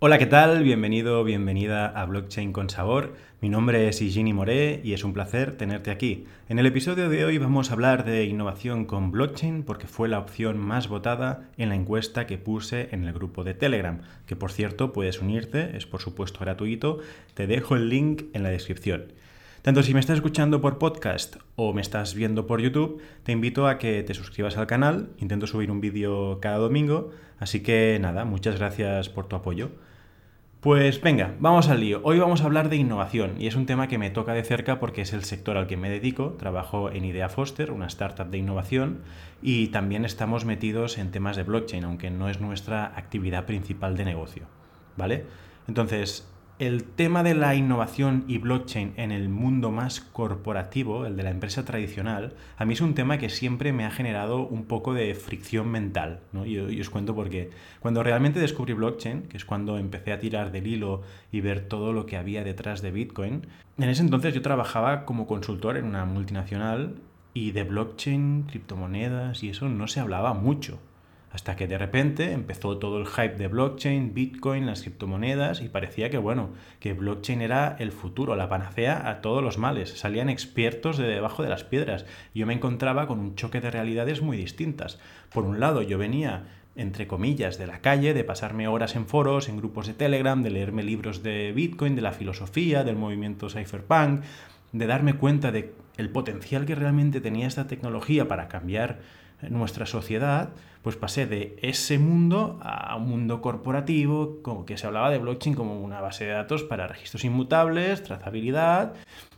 Hola, ¿qué tal? Bienvenido, bienvenida a Blockchain con Sabor. Mi nombre es Igini Moré y es un placer tenerte aquí. En el episodio de hoy vamos a hablar de innovación con blockchain porque fue la opción más votada en la encuesta que puse en el grupo de Telegram, que por cierto puedes unirte, es por supuesto gratuito. Te dejo el link en la descripción. Tanto si me estás escuchando por podcast o me estás viendo por YouTube, te invito a que te suscribas al canal. Intento subir un vídeo cada domingo, así que nada, muchas gracias por tu apoyo. Pues venga, vamos al lío. Hoy vamos a hablar de innovación y es un tema que me toca de cerca porque es el sector al que me dedico. Trabajo en Idea Foster, una startup de innovación, y también estamos metidos en temas de blockchain, aunque no es nuestra actividad principal de negocio. ¿Vale? Entonces, el tema de la innovación y blockchain en el mundo más corporativo, el de la empresa tradicional, a mí es un tema que siempre me ha generado un poco de fricción mental. ¿no? Y, os cuento por qué. Cuando realmente descubrí blockchain, que es cuando empecé a tirar del hilo y ver todo lo que había detrás de Bitcoin, en ese entonces yo trabajaba como consultor en una multinacional y de blockchain, criptomonedas y eso no se hablaba mucho. Hasta que de repente empezó todo el hype de blockchain, Bitcoin, las criptomonedas y parecía que bueno, que blockchain era el futuro, la panacea a todos los males. Salían expertos de debajo de las piedras. Yo me encontraba con un choque de realidades muy distintas. Por un lado, yo venía entre comillas, de la calle, de pasarme horas en foros, en grupos de Telegram, de leerme libros de Bitcoin, de la filosofía, del movimiento cypherpunk, de darme cuenta de el potencial que realmente tenía esta tecnología para cambiar nuestra sociedad, pues pasé de ese mundo a un mundo corporativo, como que se hablaba de blockchain como una base de datos para registros inmutables, trazabilidad,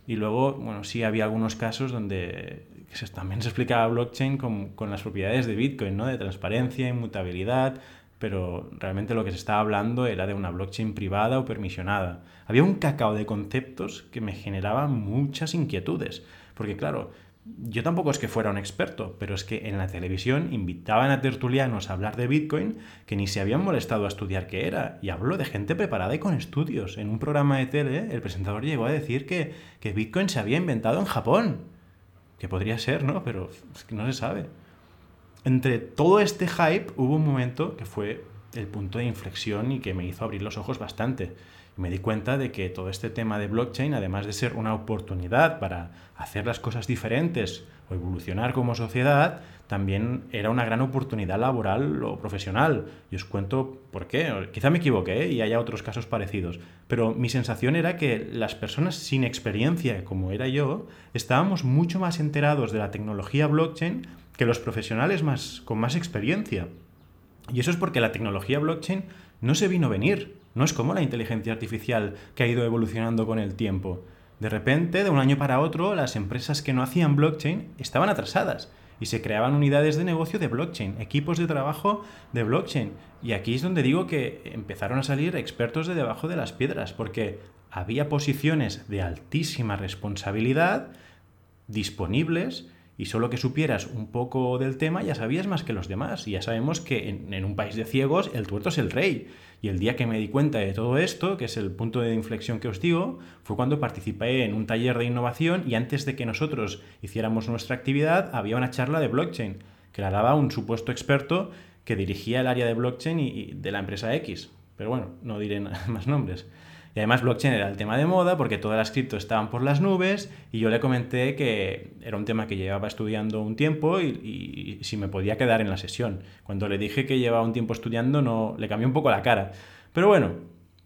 y luego, bueno, sí había algunos casos donde también se explicaba blockchain con, con las propiedades de Bitcoin, ¿no? De transparencia, inmutabilidad, pero realmente lo que se estaba hablando era de una blockchain privada o permisionada. Había un cacao de conceptos que me generaban muchas inquietudes, porque claro, yo tampoco es que fuera un experto, pero es que en la televisión invitaban a tertulianos a hablar de Bitcoin que ni se habían molestado a estudiar qué era. Y hablo de gente preparada y con estudios. En un programa de tele, el presentador llegó a decir que, que Bitcoin se había inventado en Japón. Que podría ser, ¿no? Pero es que no se sabe. Entre todo este hype hubo un momento que fue el punto de inflexión y que me hizo abrir los ojos bastante me di cuenta de que todo este tema de blockchain, además de ser una oportunidad para hacer las cosas diferentes o evolucionar como sociedad, también era una gran oportunidad laboral o profesional. Y os cuento por qué. Quizá me equivoqué ¿eh? y haya otros casos parecidos, pero mi sensación era que las personas sin experiencia, como era yo, estábamos mucho más enterados de la tecnología blockchain que los profesionales más, con más experiencia. Y eso es porque la tecnología blockchain no se vino a venir. No es como la inteligencia artificial que ha ido evolucionando con el tiempo. De repente, de un año para otro, las empresas que no hacían blockchain estaban atrasadas y se creaban unidades de negocio de blockchain, equipos de trabajo de blockchain. Y aquí es donde digo que empezaron a salir expertos de debajo de las piedras, porque había posiciones de altísima responsabilidad disponibles y solo que supieras un poco del tema ya sabías más que los demás. Y ya sabemos que en, un país de ciegos el tuerto es el rey. Y el día que me di cuenta de todo esto, que es el punto de inflexión que os digo, fue cuando participé en un taller de innovación y antes de que nosotros hiciéramos nuestra actividad había una charla de blockchain que la daba un supuesto experto que dirigía el área de blockchain y de la empresa X. Pero bueno, no diré más nombres. Y además blockchain era el tema de moda porque todas las criptos estaban por las nubes y yo le comenté que era un tema que llevaba estudiando un tiempo y, si me podía quedar en la sesión. Cuando le dije que llevaba un tiempo estudiando no le cambió un poco la cara. Pero bueno,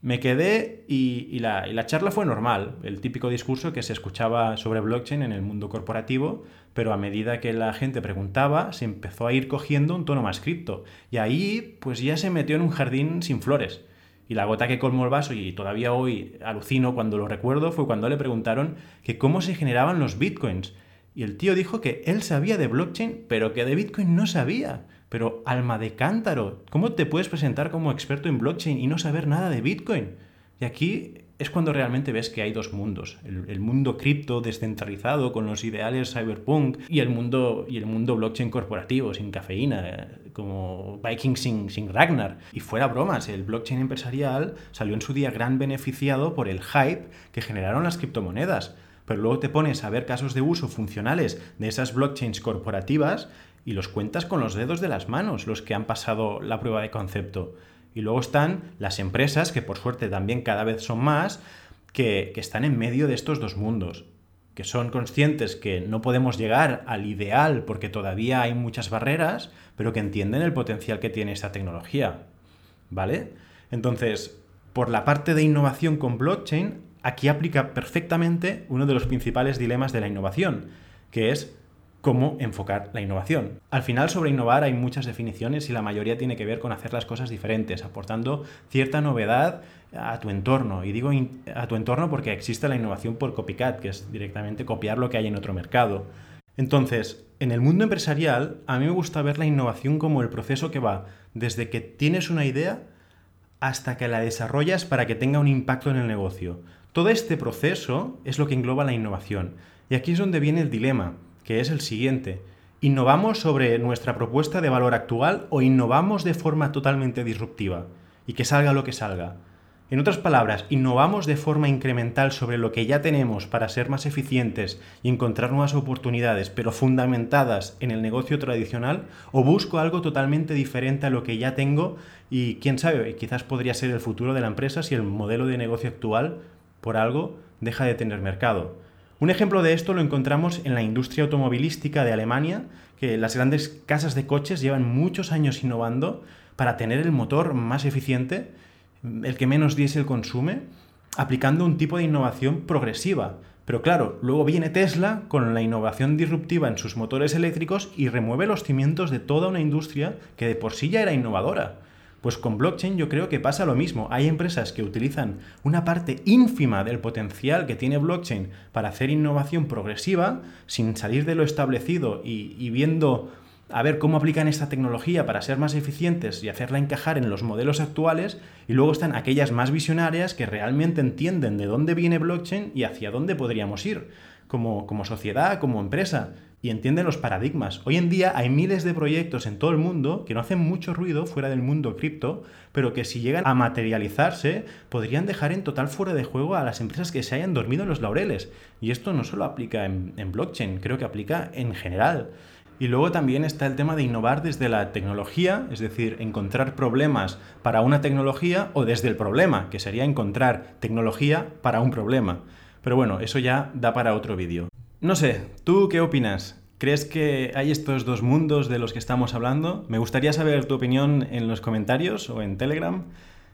me quedé y, la, y, la, charla fue normal, el típico discurso que se escuchaba sobre blockchain en el mundo corporativo, pero a medida que la gente preguntaba, se empezó a ir cogiendo un tono más cripto. Y ahí, pues ya se metió en un jardín sin flores. Y la gota que colmó el vaso, y todavía hoy alucino cuando lo recuerdo, fue cuando le preguntaron que cómo se generaban los bitcoins. Y el tío dijo que él sabía de blockchain, pero que de bitcoin no sabía. Pero alma de cántaro, ¿cómo te puedes presentar como experto en blockchain y no saber nada de bitcoin? Y aquí es cuando realmente ves que hay dos mundos. El, mundo cripto descentralizado con los ideales cyberpunk y el mundo, y el mundo blockchain corporativo, sin cafeína, como Viking sin, sin Ragnar. Y fuera bromas, el blockchain empresarial salió en su día gran beneficiado por el hype que generaron las criptomonedas. Pero luego te pones a ver casos de uso funcionales de esas blockchains corporativas y los cuentas con los dedos de las manos, los que han pasado la prueba de concepto. Y luego están las empresas, que por suerte también cada vez son más, que, que están en medio de estos dos mundos que son conscientes que no podemos llegar al ideal porque todavía hay muchas barreras, pero que entienden el potencial que tiene esta tecnología. ¿Vale? Entonces, por la parte de innovación con blockchain, aquí aplica perfectamente uno de los principales dilemas de la innovación, que es cómo enfocar la innovación. Al final sobre innovar hay muchas definiciones y la mayoría tiene que ver con hacer las cosas diferentes, aportando cierta novedad a tu entorno. Y digo a tu entorno porque existe la innovación por copycat, que es directamente copiar lo que hay en otro mercado. Entonces, en el mundo empresarial, a mí me gusta ver la innovación como el proceso que va desde que tienes una idea hasta que la desarrollas para que tenga un impacto en el negocio. Todo este proceso es lo que engloba la innovación. Y aquí es donde viene el dilema que es el siguiente. ¿Innovamos sobre nuestra propuesta de valor actual o innovamos de forma totalmente disruptiva? Y que salga lo que salga. En otras palabras, ¿innovamos de forma incremental sobre lo que ya tenemos para ser más eficientes y encontrar nuevas oportunidades, pero fundamentadas en el negocio tradicional? ¿O busco algo totalmente diferente a lo que ya tengo y quién sabe, quizás podría ser el futuro de la empresa si el modelo de negocio actual, por algo, deja de tener mercado? Un ejemplo de esto lo encontramos en la industria automovilística de Alemania, que las grandes casas de coches llevan muchos años innovando para tener el motor más eficiente, el que menos diésel consume, aplicando un tipo de innovación progresiva. Pero claro, luego viene Tesla con la innovación disruptiva en sus motores eléctricos y remueve los cimientos de toda una industria que de por sí ya era innovadora. Pues con blockchain yo creo que pasa lo mismo. Hay empresas que utilizan una parte ínfima del potencial que tiene blockchain para hacer innovación progresiva sin salir de lo establecido y, viendo a ver cómo aplican esta tecnología para ser más eficientes y hacerla encajar en los modelos actuales. Y luego están aquellas más visionarias que realmente entienden de dónde viene blockchain y hacia dónde podríamos ir como, como sociedad, como empresa y entienden los paradigmas. Hoy en día hay miles de proyectos en todo el mundo que no hacen mucho ruido fuera del mundo cripto, pero que si llegan a materializarse podrían dejar en total fuera de juego a las empresas que se hayan dormido en los laureles. Y esto no solo aplica en, en blockchain, creo que aplica en general. Y luego también está el tema de innovar desde la tecnología, es decir, encontrar problemas para una tecnología o desde el problema, que sería encontrar tecnología para un problema. Pero bueno, eso ya da para otro vídeo. No sé, ¿tú qué opinas? ¿Crees que hay estos dos mundos de los que estamos hablando? Me gustaría saber tu opinión en los comentarios o en Telegram.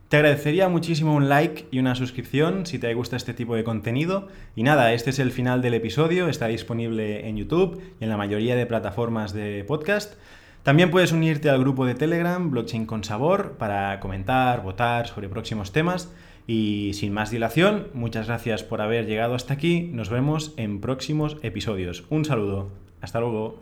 Te agradecería muchísimo un like y una suscripción si te gusta este tipo de contenido. Y nada, este es el final del episodio, está disponible en YouTube y en la mayoría de plataformas de podcast. También puedes unirte al grupo de Telegram, Blockchain con Sabor, para comentar, votar sobre próximos temas. Y sin más dilación, muchas gracias por haber llegado hasta aquí. Nos vemos en próximos episodios. Un saludo. Hasta luego.